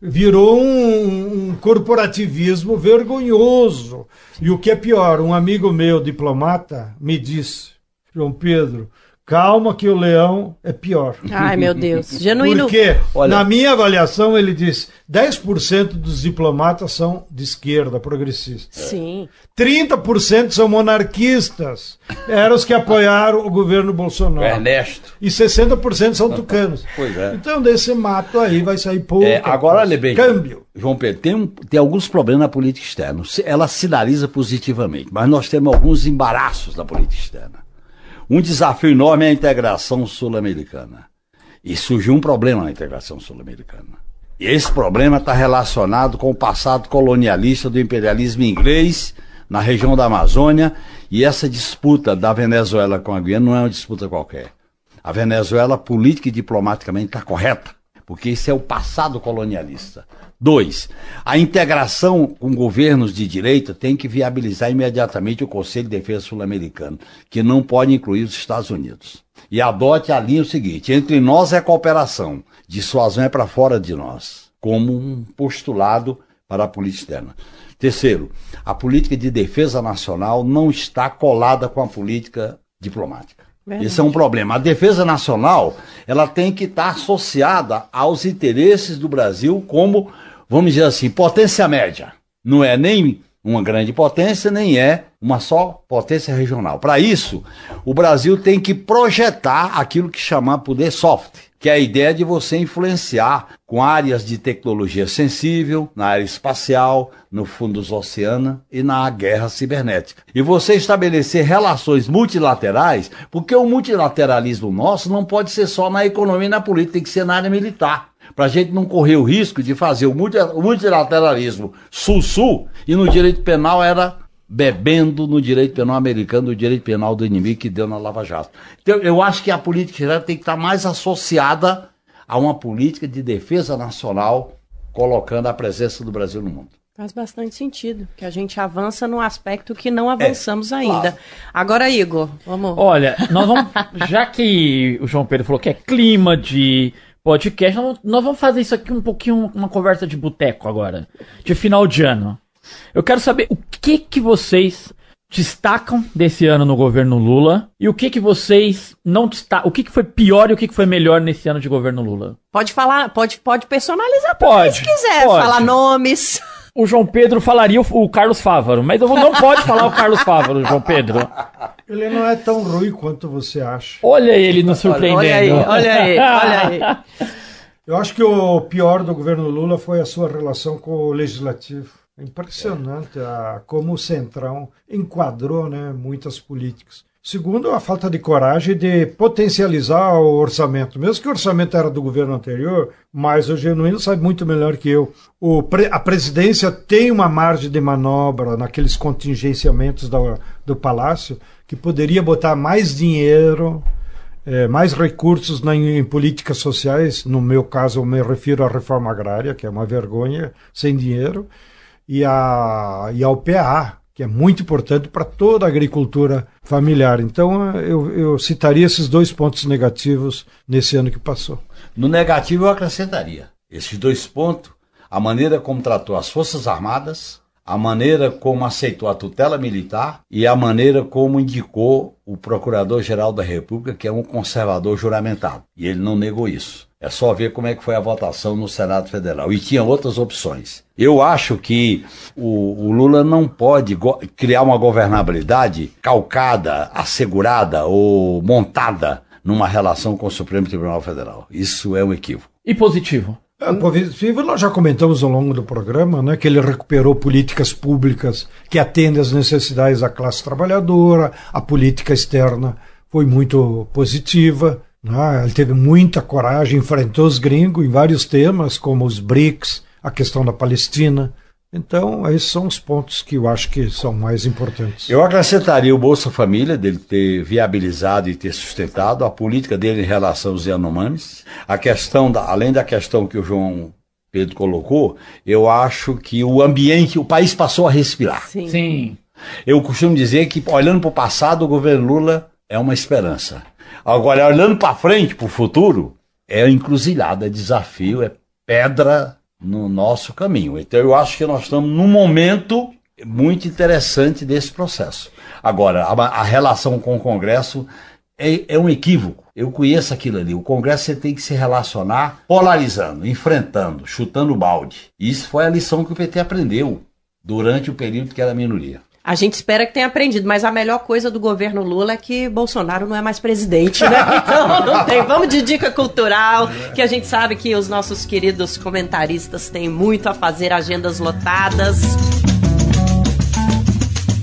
virou um, um corporativismo vergonhoso. E o que é pior, um amigo meu, diplomata, me disse, João Pedro, calma que o leão é pior. Ai, meu Deus. Genuíno. Porque, Olha- na minha avaliação, ele disse, 10% dos diplomatas são de esquerda, progressistas. Sim. 30% são monarquistas. Eram os que apoiaram o governo Bolsonaro. Ernesto. E 60% são tucanos. Pois é. Então, desse mato aí vai sair pouco. É, agora, olha bem. Câmbio. João Pedro, tem, um- tem alguns problemas na política externa. Ela sinaliza positivamente, mas nós temos alguns embaraços na política externa. Um desafio enorme é a integração sul-americana. E surgiu um problema na integração sul-americana. E esse problema está relacionado com o passado colonialista do imperialismo inglês na região da Amazônia. E essa disputa da Venezuela com a Guiana não é uma disputa qualquer. A Venezuela, política e diplomaticamente, está correta, porque esse é o passado colonialista. Dois, a integração com governos de direita tem que viabilizar imediatamente o Conselho de Defesa Sul-Americano, que não pode incluir os Estados Unidos. E adote a linha seguinte: entre nós é cooperação, dissuasão é para fora de nós, como um postulado para a política externa. Terceiro, a política de defesa nacional não está colada com a política diplomática. Verdade. Esse é um problema. A defesa nacional, ela tem que estar associada aos interesses do Brasil como, vamos dizer assim, potência média. Não é nem uma grande potência, nem é uma só potência regional. Para isso, o Brasil tem que projetar aquilo que chamar poder soft, que é a ideia de você influenciar com áreas de tecnologia sensível, na área espacial, no fundo dos oceanos e na guerra cibernética. E você estabelecer relações multilaterais, porque o multilateralismo nosso não pode ser só na economia e na política, tem que ser na área militar. Para a gente não correr o risco de fazer o multi- o multilateralismo sul-sul e no direito penal era bebendo no direito penal americano, do direito penal do inimigo que deu na Lava Jato. Então, eu acho que a política geral tem que estar mais associada a uma política de defesa nacional, colocando a presença do Brasil no mundo. Faz bastante sentido, que a gente avança num aspecto que não avançamos ainda. claro. Agora, Igor, vamos. Olha, nós vamos. Já que o João Pedro falou que é clima de podcast, nós vamos, nós vamos fazer isso aqui um pouquinho, uma conversa de boteco agora. De final de ano. Eu quero saber o que que vocês destacam desse ano no governo Lula e o que que vocês não destacam, o que que foi pior e o que que foi melhor nesse ano de governo Lula? Pode falar, pode, pode personalizar Pode, se quiser, pode. falar nomes. O João Pedro falaria o, o Carlos Fávaro, mas eu vou- não pode falar o Carlos Fávaro, João Pedro. Ele não é tão ruim quanto você acha. Olha ele nos surpreendendo. Olha aí, olha aí, olha aí. Eu acho que o pior do governo Lula foi a sua relação com o legislativo. Impressionante a, como o Centrão enquadrou né, muitas políticas. Segundo, a falta de coragem de potencializar o orçamento. Mesmo que o orçamento era do governo anterior, mas o Genuíno sabe muito melhor que eu. O a presidência tem uma margem de manobra naqueles contingenciamentos da- do Palácio que poderia botar mais dinheiro é, mais recursos na, em políticas sociais, no meu caso eu me refiro à reforma agrária, que é uma vergonha, sem dinheiro, e, a, e ao PA, que é muito importante para toda a agricultura familiar. Então eu, eu citaria esses dois pontos negativos nesse ano que passou. No negativo, eu acrescentaria esses dois pontos: a maneira como tratou as Forças Armadas, a maneira como aceitou a tutela militar e a maneira como indicou o Procurador-Geral da República, que é um conservador juramentado. E ele não negou isso. É só ver como é que foi a votação no Senado Federal. E tinha outras opções. Eu acho que o, o Lula não pode go- criar uma governabilidade calcada, assegurada ou montada numa relação com o Supremo Tribunal Federal. Isso é um equívoco. E positivo. É, positivo, nós já comentamos ao longo do programa né, que ele recuperou políticas públicas que atendem às necessidades da classe trabalhadora, a política externa foi muito positiva, né, ele teve muita coragem, enfrentou os gringos em vários temas, como os BRICS, a questão da Palestina. Então, esses são os pontos que eu acho que são mais importantes. Eu acrescentaria o Bolsa Família, dele ter viabilizado e ter sustentado, a política dele em relação aos Yanomamis, a questão, da, além da questão que o João Pedro colocou, eu acho que o ambiente, o país passou a respirar. Sim. Sim. Eu costumo dizer que, olhando para o passado, o governo Lula é uma esperança. Agora, olhando para frente, para o futuro, é encruzilhada, é desafio, é pedra no nosso caminho. Então, eu acho que nós estamos num momento muito interessante desse processo. Agora, a, a relação com o Congresso é, é um equívoco. Eu conheço aquilo ali. O Congresso você tem que se relacionar polarizando, enfrentando, chutando balde. Isso foi a lição que o PT aprendeu durante o período que era minoria. A gente espera que tenha aprendido, mas a melhor coisa do governo Lula é que Bolsonaro não é mais presidente, né? Então não tem. Vamos de dica cultural, que a gente sabe que os nossos queridos comentaristas têm muito a fazer, agendas lotadas.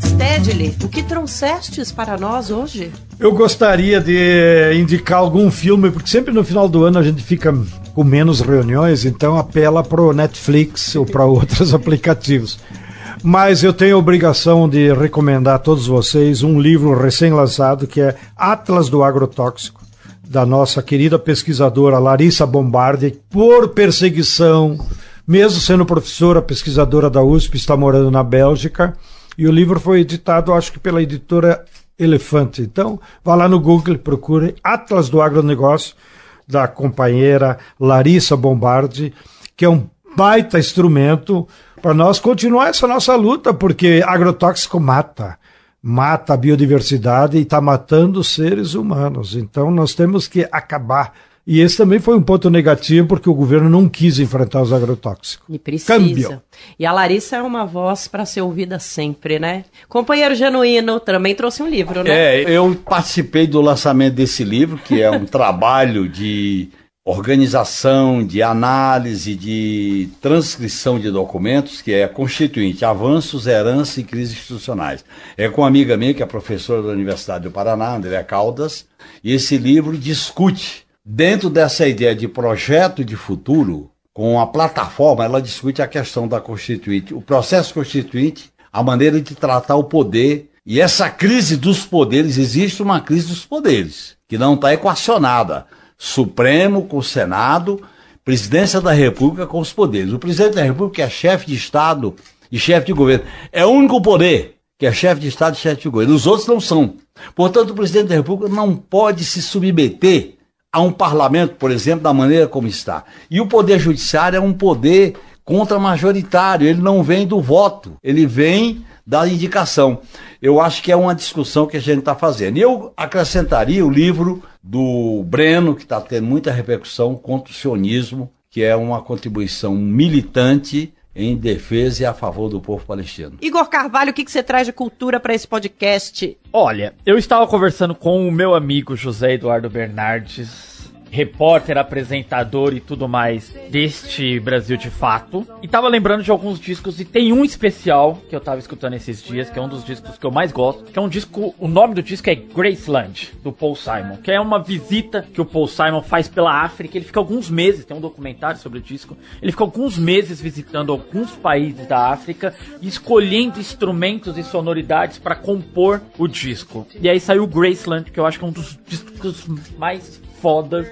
Stedley, o que trouxestes para nós hoje? Eu gostaria de indicar algum filme, porque sempre no final do ano a gente fica com menos reuniões, então apela para o Netflix ou para outros aplicativos. Mas eu tenho a obrigação de recomendar a todos vocês um livro recém-lançado que é Atlas do Agrotóxico, da nossa querida pesquisadora Larissa Bombardi, por perseguição, mesmo sendo professora pesquisadora da USP, está morando na Bélgica. E o livro foi editado, acho que pela editora Elefante. Então, vá lá no Google, procure Atlas do Agronegócio, da companheira Larissa Bombardi, que é um baita instrumento para nós continuar essa nossa luta, porque agrotóxico mata. Mata a biodiversidade e está matando os seres humanos. Então, nós temos que acabar. E esse também foi um ponto negativo, porque o governo não quis enfrentar os agrotóxicos. E precisa. Câmbio. E a Larissa é uma voz para ser ouvida sempre, né? Companheiro Genuíno também trouxe um livro, né? É, eu participei do lançamento desse livro, que é um trabalho de organização, de análise, de transcrição de documentos, que é constituinte avanços, herança e crises institucionais. É com uma amiga minha, que é professora da Universidade do Paraná, Andréa Caldas, e esse livro discute, dentro dessa ideia de projeto de futuro, com a plataforma, ela discute a questão da constituinte, o processo constituinte, a maneira de tratar o poder e essa crise dos poderes, existe uma crise dos poderes, que não está equacionada. Supremo com o Senado, presidência da República com os poderes. O presidente da República é chefe de Estado e chefe de governo. É o único poder que é chefe de Estado e chefe de governo. Os outros não são. Portanto, o presidente da República não pode se submeter a um parlamento, por exemplo, da maneira como está. E o poder judiciário é um poder contra-majoritário, ele não vem do voto, ele vem da indicação. Eu acho que é uma discussão que a gente está fazendo. E eu acrescentaria o livro do Breno, que está tendo muita repercussão contra o sionismo, que é uma contribuição militante em defesa e a favor do povo palestino. Igor Carvalho, o que, que você traz de cultura para esse podcast? Olha, eu estava conversando com o meu amigo José Eduardo Bernardes repórter, apresentador e tudo mais deste Brasil de fato. E tava lembrando de alguns discos e tem um especial que eu tava escutando esses dias, que é um dos discos que eu mais gosto, que é um disco, o nome do disco é Graceland, do Paul Simon, que é uma visita que o Paul Simon faz pela África, ele fica alguns meses, tem um documentário sobre o disco, ele fica alguns meses visitando alguns países da África escolhendo instrumentos e sonoridades para compor o disco. E aí saiu Graceland, que eu acho que é um dos discos mais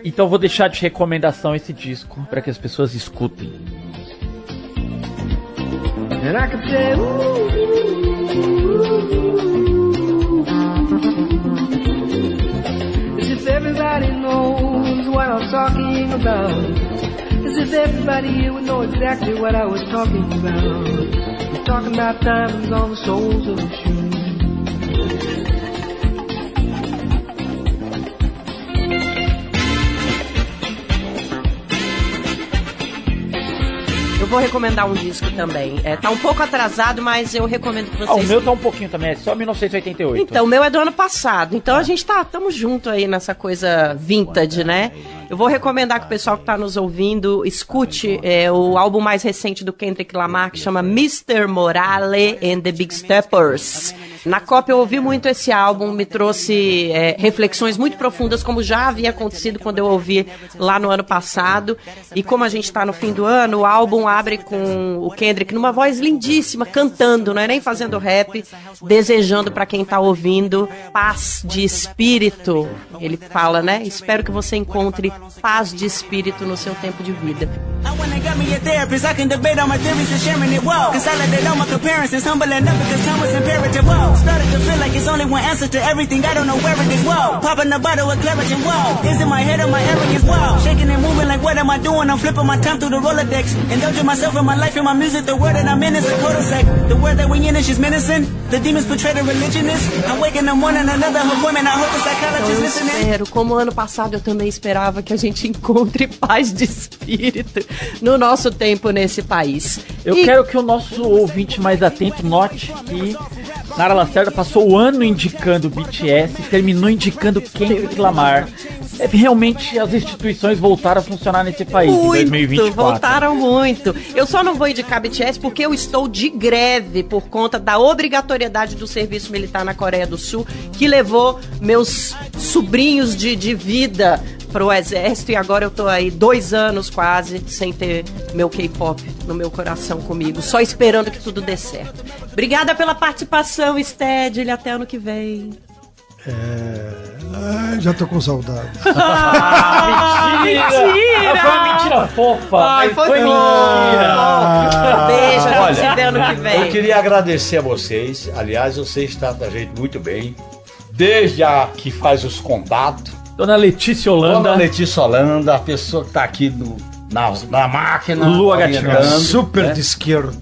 Então vou deixar de recomendação esse disco para que as pessoas escutem. If everybody knows what I'm talking about. As if everybody here would know exactly what I was talking about. I'm talking about diamonds on the soles of shoes. Eu vou recomendar um disco também. É, tá um pouco atrasado, mas eu recomendo que vocês. Ah, o meu tá um pouquinho também, é só 1988. Então, o meu é do ano passado. Então a gente tá, tamo junto aí nessa coisa vintage, né? Eu vou recomendar que o pessoal que tá nos ouvindo escute é, o álbum mais recente do Kendrick Lamar, que chama Mr. Morale and the Big Steppers. Na Copa eu ouvi muito esse álbum, me trouxe é, reflexões muito profundas, como já havia acontecido quando eu ouvi lá no ano passado. E como a gente está no fim do ano, o álbum abre com o Kendrick numa voz lindíssima, cantando, não é nem fazendo rap, desejando para quem está ouvindo paz de espírito. Ele fala, né? Espero que você encontre paz de espírito no seu tempo de vida. Listening. Espero, como ano passado eu também esperava que a gente encontre paz de espírito no nosso tempo nesse país. Eu e... quero que o nosso ouvinte mais atento note que Nara Lacerda passou o ano indicando o BTS e terminou indicando Kendrick Lamar. É, realmente as instituições voltaram a funcionar nesse país muito, em 2024. Voltaram muito. Eu só não vou indicar BTS porque eu estou de greve por conta da obrigatoriedade do serviço militar na Coreia do Sul, que levou meus sobrinhos de, de vida pro exército e agora eu tô aí dois anos quase sem ter meu K-pop no meu coração comigo, só esperando que tudo dê certo. Obrigada pela participação, Sted, até ano que vem. É... Ai, já tô com saudade. ah, mentira! mentira! Foi uma mentira fofa. Ai, foi, foi mentira. Ah, Beijo, a gente se vê ano que vem. Eu queria agradecer a vocês. Aliás, vocês tratam a gente muito bem. Desde a que faz os contatos Dona Letícia Holanda. Dona Letícia Holanda, a pessoa que está aqui no, na, na máquina. Lua Gatinho. Super né? de esquerda.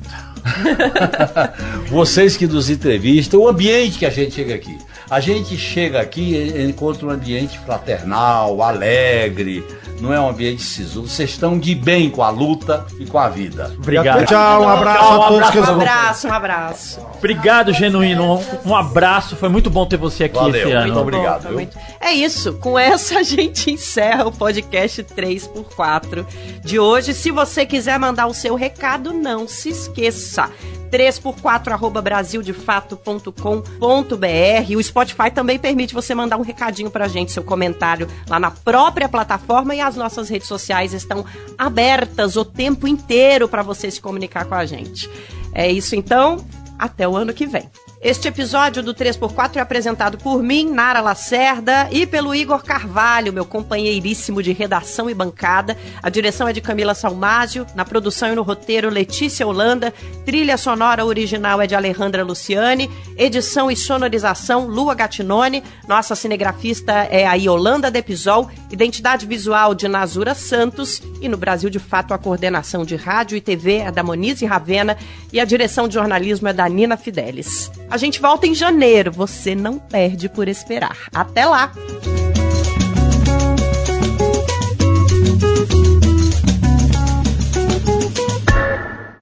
Vocês que nos entrevistam, o ambiente que a gente chega aqui. A gente chega aqui e encontra um ambiente fraternal, alegre, não é um ambiente sisudo. Vocês estão de bem com a luta e com a vida. Obrigado. Tchau, um abraço Tchau, a todos. Um abraço, um abraço, um abraço. Obrigado, Genuíno. Um, um, abraço. Foi muito bom ter você aqui Valeu, esse ano. Muito obrigado. Muito... É isso. Com essa a gente encerra o podcast 3x4 de hoje. Se você quiser mandar o seu recado, não se esqueça. 3x4 arroba brasildefato.com.br. O Spotify também permite você mandar um recadinho pra gente, seu comentário lá na própria plataforma e as nossas redes sociais estão abertas o tempo inteiro para você se comunicar com a gente. É isso então, até o ano que vem. Este episódio do 3x4 é apresentado por mim, Nara Lacerda, e pelo Igor Carvalho, meu companheiríssimo de redação e bancada. A direção é de Camila Salmásio, na produção e no roteiro Letícia Holanda, trilha sonora original é de Alejandra Luciane, edição e sonorização Lua Gatinone, nossa cinegrafista é a Yolanda Depisol, identidade visual de Nazura Santos. E no Brasil de Fato a coordenação de rádio e TV é da Monize Ravena. E a direção de jornalismo é da Nina Fidelis. A gente volta em janeiro. Você não perde por esperar. Até lá!